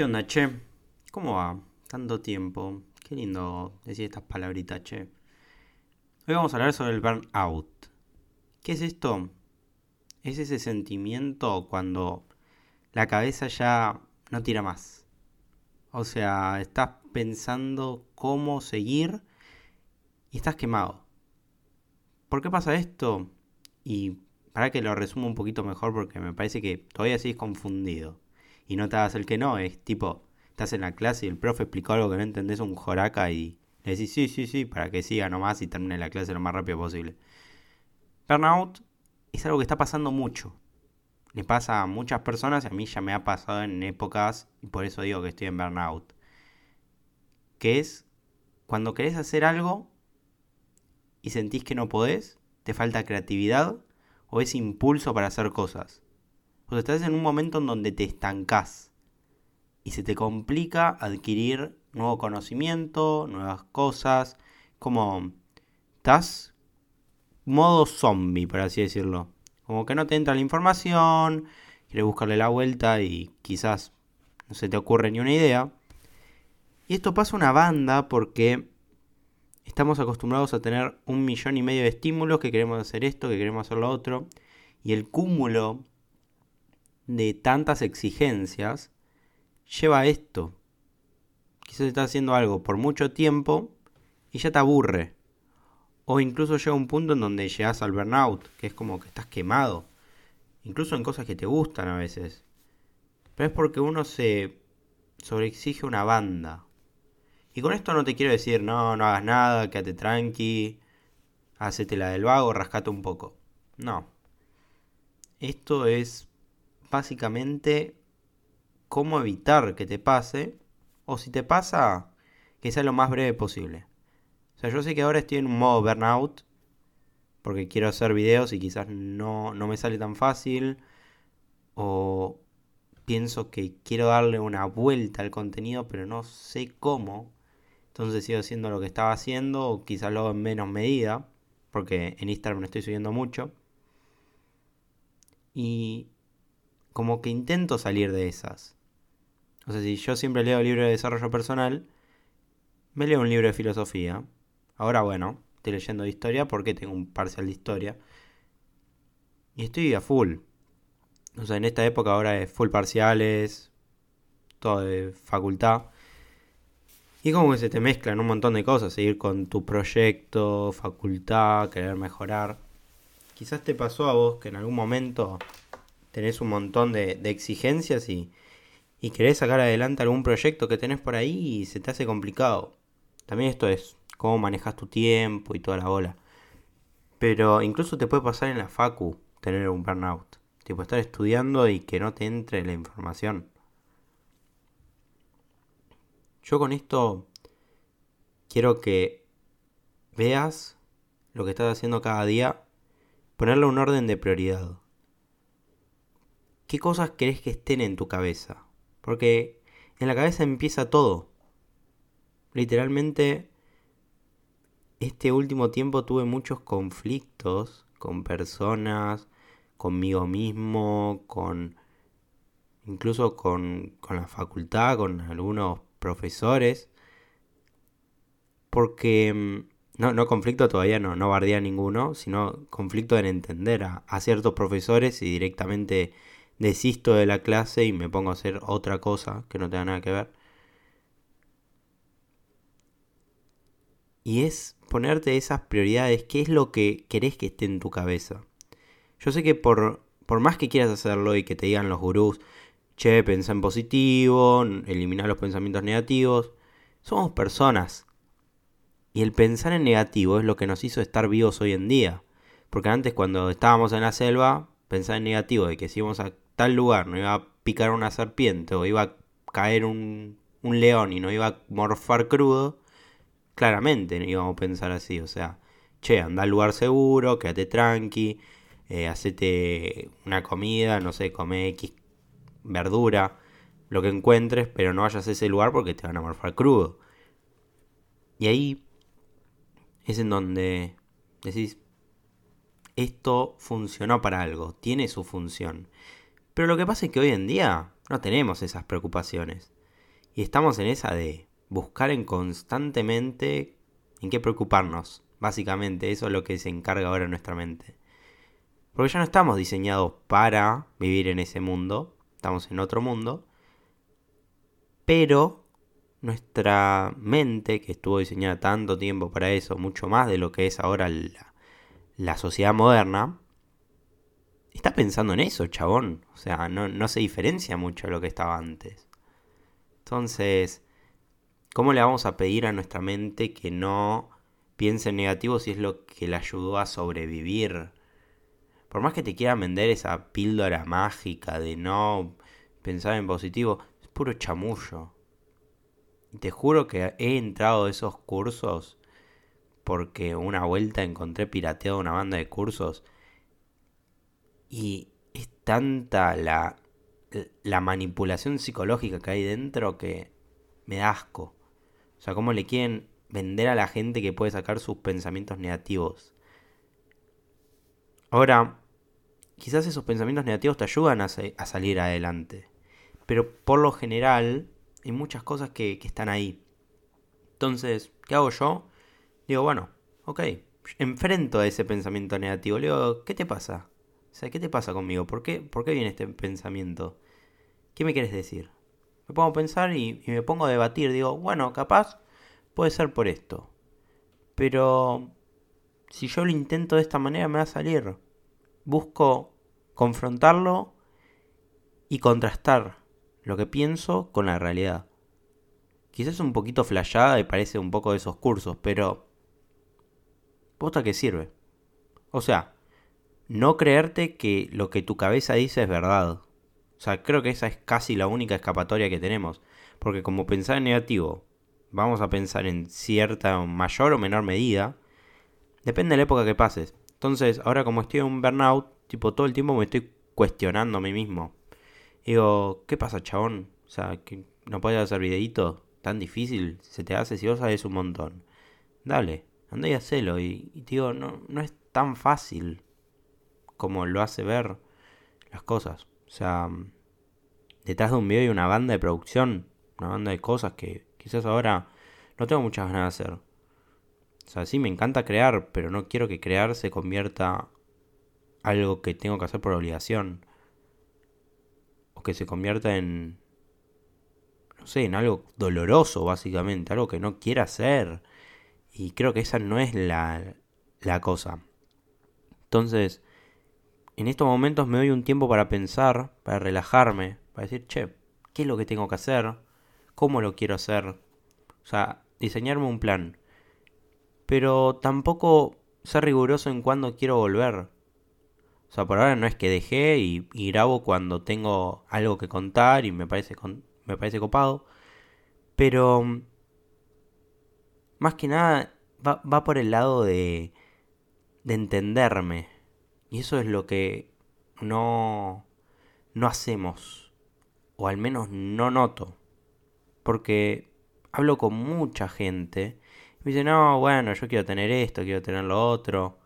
¿Qué che? ¿Cómo va? Tanto tiempo. Qué lindo decir estas palabritas, che. Hoy vamos a hablar sobre el burnout. ¿Qué es esto? Es ese sentimiento cuando la cabeza ya no tira más. O sea, estás pensando cómo seguir y estás quemado. ¿Por qué pasa esto? Y para que lo resuma un poquito mejor porque me parece que todavía sigues confundido. Y no te hagas el que no, es tipo, estás en la clase y el profe explicó algo que no entendés un joraca y le decís sí, sí, sí, para que siga nomás y termine la clase lo más rápido posible. Burnout es algo que está pasando mucho. Le pasa a muchas personas y a mí ya me ha pasado en épocas y por eso digo que estoy en burnout. Que es cuando querés hacer algo y sentís que no podés, te falta creatividad o ese impulso para hacer cosas. Sea, estás en un momento en donde te estancás y se te complica adquirir nuevo conocimiento, nuevas cosas, como estás modo zombie, por así decirlo. Como que no te entra la información, quieres buscarle la vuelta y quizás no se te ocurre ni una idea. Y esto pasa una banda porque estamos acostumbrados a tener un millón y medio de estímulos, que queremos hacer esto, que queremos hacer lo otro, y el cúmulo de tantas exigencias lleva esto. Quizás estás haciendo algo por mucho tiempo y ya te aburre. O incluso llega un punto en donde llegas al burnout, que es como que estás quemado. Incluso en cosas que te gustan a veces. Pero es porque uno se sobreexige una banda. Y con esto no te quiero decir, no, no hagas nada, quédate tranqui, hacete la del vago, rascate un poco. No. Esto es básicamente cómo evitar que te pase, o si te pasa, que sea lo más breve posible. O sea, yo sé que ahora estoy en un modo burnout, porque quiero hacer videos y quizás no, no me sale tan fácil, o pienso que quiero darle una vuelta al contenido, pero no sé cómo. Entonces sigo haciendo lo que estaba haciendo, o quizás lo hago en menos medida, porque en Instagram no estoy subiendo mucho. Y como que intento salir de esas. O sea, si yo siempre leo libros de desarrollo personal, me leo un libro de filosofía, Ahora, bueno, estoy leyendo de historia porque tengo un parcial de historia. Y estoy a full. O sea, en esta época ahora es full parciales, todo de facultad. Y como que se te mezclan un montón de cosas, seguir con tu proyecto, facultad, querer mejorar. Quizás te pasó a vos que en algún momento tenés un montón de, exigencias y, y querés sacar adelante algún proyecto que tenés por ahí y se te hace complicado. También esto es cómo manejas tu tiempo y toda la bola. Pero incluso te puede pasar en la facu tener un burnout. Tipo, estar estudiando y que no te entre la información. Yo con esto quiero que veas lo que estás haciendo cada día, ponerle un orden de prioridad. ¿Qué cosas querés que estén en tu cabeza? Porque en la cabeza empieza todo. Literalmente este último tiempo tuve muchos conflictos con personas, conmigo mismo, con incluso con, con la facultad, con algunos profesores, porque mm, no, no conflicto todavía no, no bardea ninguno, sino conflicto en entender a, a ciertos profesores y directamente desisto de la clase y me pongo a hacer otra cosa que no tenga nada que ver. Y es ponerte esas prioridades, qué es lo que querés que esté en tu cabeza. Yo sé que por, por más que quieras hacerlo y que te digan los gurús, che, pensá en positivo, eliminar los pensamientos negativos, somos personas. Y el pensar en negativo es lo que nos hizo estar vivos hoy en día. Porque antes cuando estábamos en la selva, pensar en negativo de que si íbamos a tal lugar no iba a picar una serpiente o iba a caer un, un león y no iba a morfar crudo, claramente íbamos a pensar así, o sea, che, anda al lugar seguro, quédate tranqui, eh, hacete una comida, no sé, come X verdura, lo que encuentres, pero no vayas a ese lugar porque te van a morfar crudo. Y ahí es en donde decís, esto funcionó para algo, tiene su función. Pero lo que pasa es que hoy en día no tenemos esas preocupaciones. Y estamos en esa de buscar en constantemente en qué preocuparnos. Básicamente, eso es lo que se encarga ahora en nuestra mente. Porque ya no estamos diseñados para vivir en ese mundo, estamos en otro mundo. Pero nuestra mente, que estuvo diseñada tanto tiempo para eso, mucho más de lo que es ahora la, la sociedad moderna, está pensando en eso, chabón. O sea, no, no se diferencia mucho de lo que estaba antes. Entonces, ¿cómo le vamos a pedir a nuestra mente que no piense en negativo si es lo que le ayudó a sobrevivir? Por más que te quieran vender esa píldora mágica de no pensar en positivo, es puro chamullo. Te juro que he entrado a esos cursos porque una vuelta encontré pirateado una banda de cursos y es tanta la, la manipulación psicológica que hay dentro que me da asco. O sea, cómo le quieren vender a la gente que puede sacar sus pensamientos negativos. Ahora, quizás esos pensamientos negativos te ayudan a, salir adelante. Pero por lo general, hay muchas cosas que, están ahí. Entonces, ¿qué hago yo? Digo, bueno, ok, enfrento a ese pensamiento negativo. Le digo, ¿qué te pasa? O sea, ¿qué te pasa conmigo? ¿Por qué, ¿Por qué viene este pensamiento? ¿Qué me quieres decir? Me pongo a pensar y, me pongo a debatir. Digo, bueno, capaz puede ser por esto. Pero si yo lo intento de esta manera me va a salir. Busco confrontarlo y contrastar lo que pienso con la realidad. Quizás un poquito flashada y parece un poco de esos cursos, pero... ¿Posta qué sirve? O sea, no creerte que lo que tu cabeza dice es verdad. O sea, creo que esa es casi la única escapatoria que tenemos. Porque como pensar en negativo, vamos a pensar en cierta mayor o menor medida. Depende de la época que pases. Entonces, ahora como estoy en un burnout, tipo todo el tiempo me estoy cuestionando a mí mismo. Digo, ¿qué pasa, chabón? O sea, no puedes hacer videito tan difícil, se te hace si vos sabes un montón. Dale, anda y hacelo. Y, y digo, no, no es tan fácil como lo hace ver las cosas. O sea, detrás de un video hay una banda de producción, una banda de cosas que quizás ahora no tengo muchas ganas de hacer. O sea, sí me encanta crear, pero no quiero que crear se convierta algo que tengo que hacer por obligación que se convierta en, no sé, en algo doloroso básicamente, algo que no quiera hacer. Y creo que esa no es la, la cosa. Entonces, en estos momentos me doy un tiempo para pensar, para relajarme, para decir, che, ¿qué es lo que tengo que hacer? ¿Cómo lo quiero hacer? O sea, diseñarme un plan. Pero tampoco ser riguroso en cuándo quiero volver. O sea, por ahora no es que dejé y, grabo cuando tengo algo que contar y me parece, me parece copado. Pero más que nada va, va por el lado de, de entenderme. Y eso es lo que no, no hacemos. O al menos no noto. Porque hablo con mucha gente. Y me dicen, no, bueno, yo quiero tener esto, quiero tener lo otro.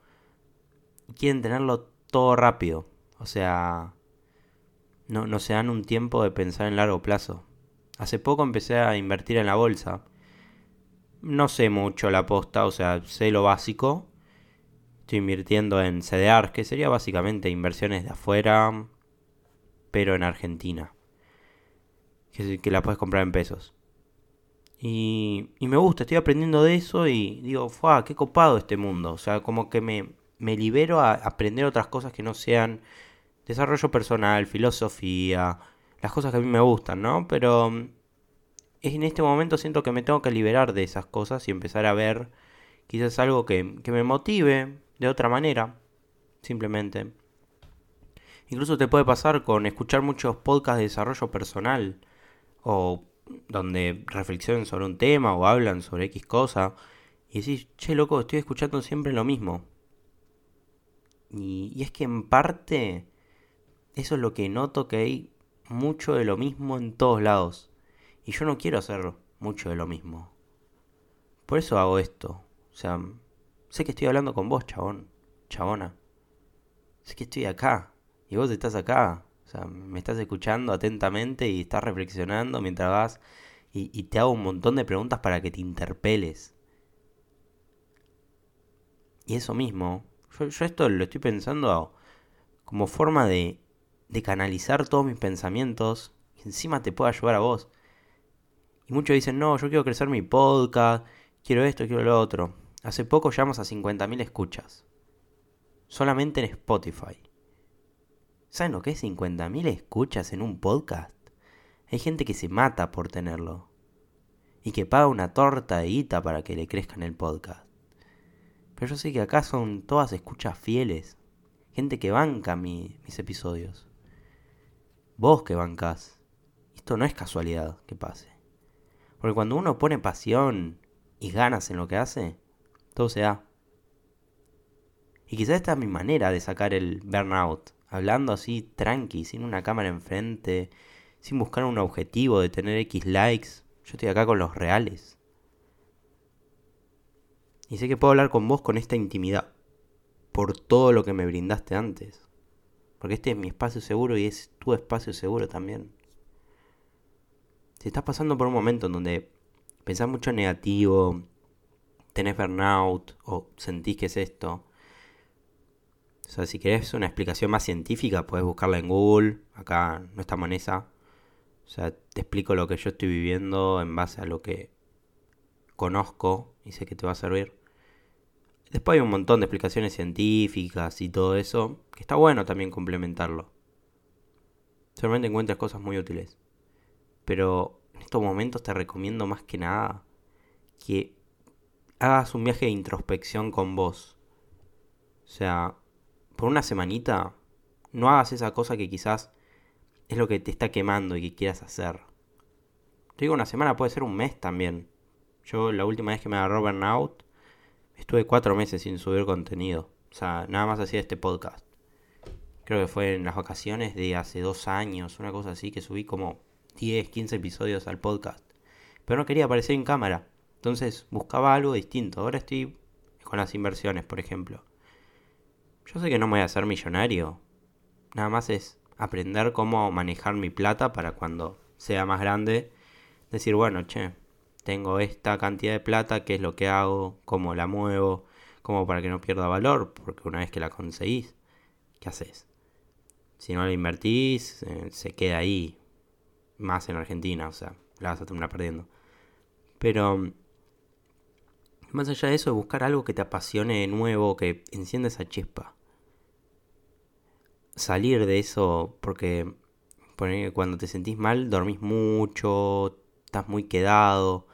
quieren tenerlo todo rápido. O sea, no, no se dan un tiempo de pensar en largo plazo. Hace poco empecé a invertir en la bolsa. No sé mucho la posta, o sea, sé lo básico. Estoy invirtiendo en CDR, que sería básicamente inversiones de afuera, pero en Argentina. Que, que la puedes comprar en pesos. Y, y me gusta, estoy aprendiendo de eso y digo, ¡fua! ¡Qué copado este mundo! O sea, como que me, me libero a aprender otras cosas que no sean desarrollo personal, filosofía, las cosas que a mí me gustan, ¿no? Pero mm, en este momento siento que me tengo que liberar de esas cosas y empezar a ver quizás algo que, que me motive de otra manera, simplemente. Incluso te puede pasar con escuchar muchos podcasts de desarrollo personal o donde reflexionan sobre un tema o hablan sobre X cosa y decís, che loco, estoy escuchando siempre lo mismo. Y, es que en parte eso es lo que noto que hay mucho de lo mismo en todos lados. Y yo no quiero hacer mucho de lo mismo. Por eso hago esto. O sea, sé que estoy hablando con vos, chabón, chabona. Sé que estoy acá. Y vos estás acá. O sea, me estás escuchando atentamente y estás reflexionando mientras vas y, te hago un montón de preguntas para que te interpeles. Y eso mismo, yo, esto lo estoy pensando como forma de, de canalizar todos mis pensamientos y encima te pueda ayudar a vos. Y muchos dicen, no, yo quiero crecer mi podcast, quiero esto, quiero lo otro. Hace poco llegamos a 50.000 escuchas. Solamente en Spotify. ¿Saben lo que es 50.000 escuchas en un podcast? Hay gente que se mata por tenerlo. Y que paga una torta de guita para que le crezca en el podcast. Pero yo sé que acá son todas escuchas fieles. Gente que banca mis episodios. Vos que bancás. Esto no es casualidad que pase. Porque cuando uno pone pasión y ganas en lo que hace, todo se da. Y quizás esta es mi manera de sacar el burnout. Hablando así tranqui, sin una cámara enfrente, sin buscar un objetivo de tener X likes. Yo estoy acá con los reales. Y sé que puedo hablar con vos con esta intimidad. Por todo lo que me brindaste antes. Porque este es mi espacio seguro y es tu espacio seguro también. Si estás pasando por un momento en donde pensás mucho en negativo, tenés burnout o sentís que es esto. O sea, si querés una explicación más científica, puedes buscarla en Google. Acá no estamos en esa. O sea, te explico lo que yo estoy viviendo en base a lo que conozco y sé que te va a servir. Después hay un montón de explicaciones científicas y todo eso, que está bueno también complementarlo. Seguramente encuentras cosas muy útiles. Pero en estos momentos te recomiendo más que nada que hagas un viaje de introspección con vos. O sea, por una semanita, no hagas esa cosa que quizás es lo que te está quemando y que quieras hacer. Te digo, una semana puede ser un mes también. Yo la última vez que me agarró Burnout, estuve cuatro meses sin subir contenido. O sea, nada más hacía este podcast. Creo que fue en las vacaciones de hace dos años, una cosa así, que subí como 10, 15 episodios al podcast. Pero no quería aparecer en cámara. Entonces buscaba algo distinto. Ahora estoy con las inversiones, por ejemplo. Yo sé que no me voy a hacer millonario. Nada más es aprender cómo manejar mi plata para cuando sea más grande. Decir, bueno, che, tengo esta cantidad de plata, qué es lo que hago, cómo la muevo, cómo para que no pierda valor, porque una vez que la conseguís, ¿qué haces? Si no la invertís, eh, se queda ahí, más en Argentina, o sea, la vas a terminar perdiendo. Pero más allá de eso, de buscar algo que te apasione de nuevo, que encienda esa chispa. Salir de eso, porque cuando te sentís mal, dormís mucho, estás muy quedado.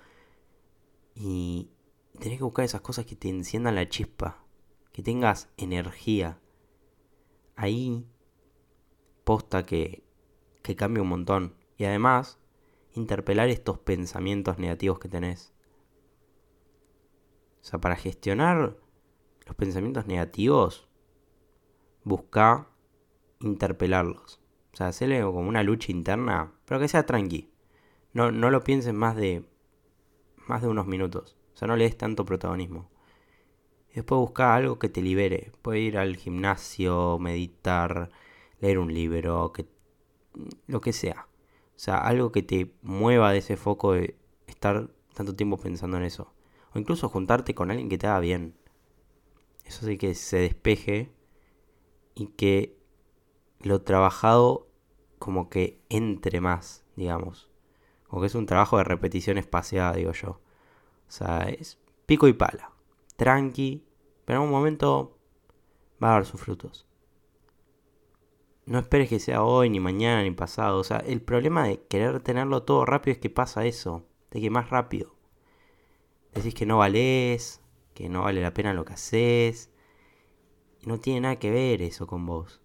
Y tenés que buscar esas cosas que te enciendan la chispa, que tengas energía. Ahí, posta que, que cambia un montón. Y además, interpelar estos pensamientos negativos que tenés. O sea, para gestionar los pensamientos negativos, busca interpelarlos. O sea, hacerle como una lucha interna, pero que sea tranqui. No, no lo pienses más de, más de unos minutos. O sea, no le des tanto protagonismo. Después busca algo que te libere. Puede ir al gimnasio, meditar, leer un libro, que, lo que sea. O sea, algo que te mueva de ese foco de estar tanto tiempo pensando en eso. O incluso juntarte con alguien que te haga bien. Eso sí que se despeje y que lo trabajado como que entre más, digamos. Como que es un trabajo de repetición espaciada, digo yo. O sea, es pico y pala. Tranqui, pero en un momento va a dar sus frutos. No esperes que sea hoy, ni mañana, ni pasado. O sea, el problema de querer tenerlo todo rápido es que pasa eso. De que más rápido. Decís que no valés, que no vale la pena lo que haces. Y no tiene nada que ver eso con vos.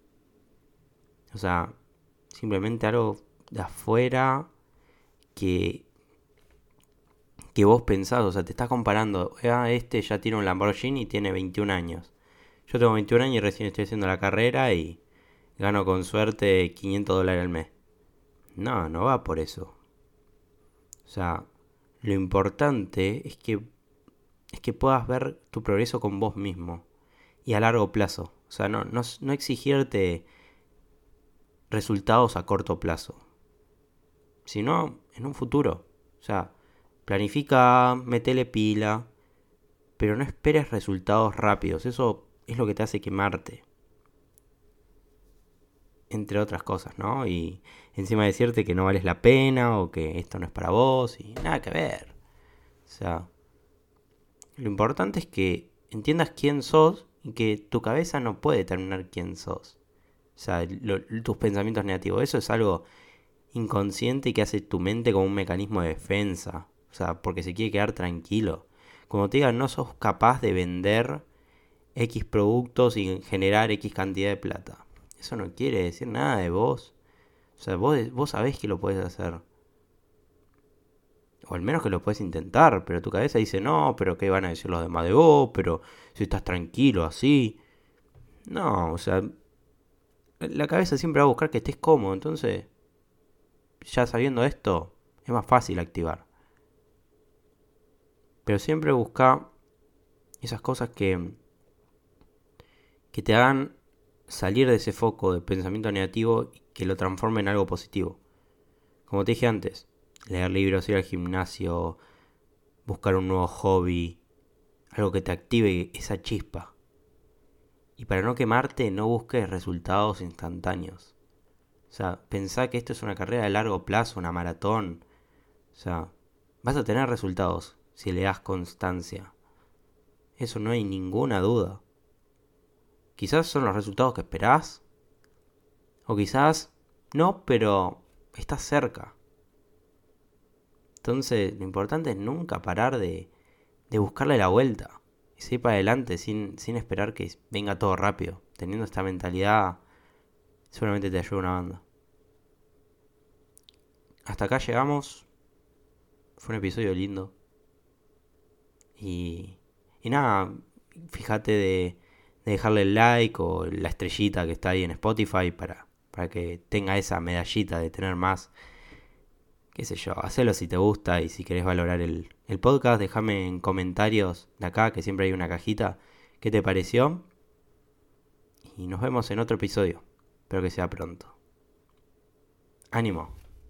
O sea, simplemente algo de afuera que, que vos pensás. O sea, te estás comparando. Ah, este ya tiene un Lamborghini y tiene 21 años. Yo tengo 21 años y recién estoy haciendo la carrera y gano con suerte 500 dólares al mes. No, no va por eso. O sea, lo importante es que es que puedas ver tu progreso con vos mismo y a largo plazo. O sea, no, no, no exigirte resultados a corto plazo, sino en un futuro. O sea, planifica, metele pila, pero no esperes resultados rápidos. Eso es lo que te hace quemarte. Entre otras cosas, ¿no? Y encima decirte que no vales la pena o que esto no es para vos y nada que ver. O sea, lo importante es que entiendas quién sos y que tu cabeza no puede determinar quién sos. O sea, tus pensamientos negativos. Eso es algo inconsciente que hace tu mente como un mecanismo de defensa. O sea, porque se quiere quedar tranquilo. Como te digan, no sos capaz de vender X productos y generar X cantidad de plata. Eso no quiere decir nada de vos. O sea, vos, vos sabés que lo puedes hacer. O al menos que lo puedes intentar, pero tu cabeza dice, no, pero ¿qué van a decir los demás de vos? Pero si estás tranquilo así. No, o sea, la cabeza siempre va a buscar que estés cómodo, entonces, ya sabiendo esto, es más fácil activar. Pero siempre busca esas cosas que, que te hagan salir de ese foco de pensamiento negativo y que lo transforme en algo positivo. Como te dije antes, leer libros, ir al gimnasio, buscar un nuevo hobby, algo que te active esa chispa. Y para no quemarte, no busques resultados instantáneos. O sea, pensá que esto es una carrera de largo plazo, una maratón. O sea, vas a tener resultados si le das constancia. Eso no hay ninguna duda. Quizás son los resultados que esperás. O quizás no, pero estás cerca. Entonces, lo importante es nunca parar de, de buscarle la vuelta. Y seguir para adelante sin, sin esperar que venga todo rápido. Teniendo esta mentalidad, seguramente te ayuda una banda. Hasta acá llegamos. Fue un episodio lindo. Y, y nada, fíjate de, dejarle el like o la estrellita que está ahí en Spotify para, para que tenga esa medallita de tener más. Qué sé yo, hacelo si te gusta y si querés valorar el, el podcast, déjame en comentarios de acá, que siempre hay una cajita, qué te pareció. Y nos vemos en otro episodio. Espero que sea pronto. Ánimo.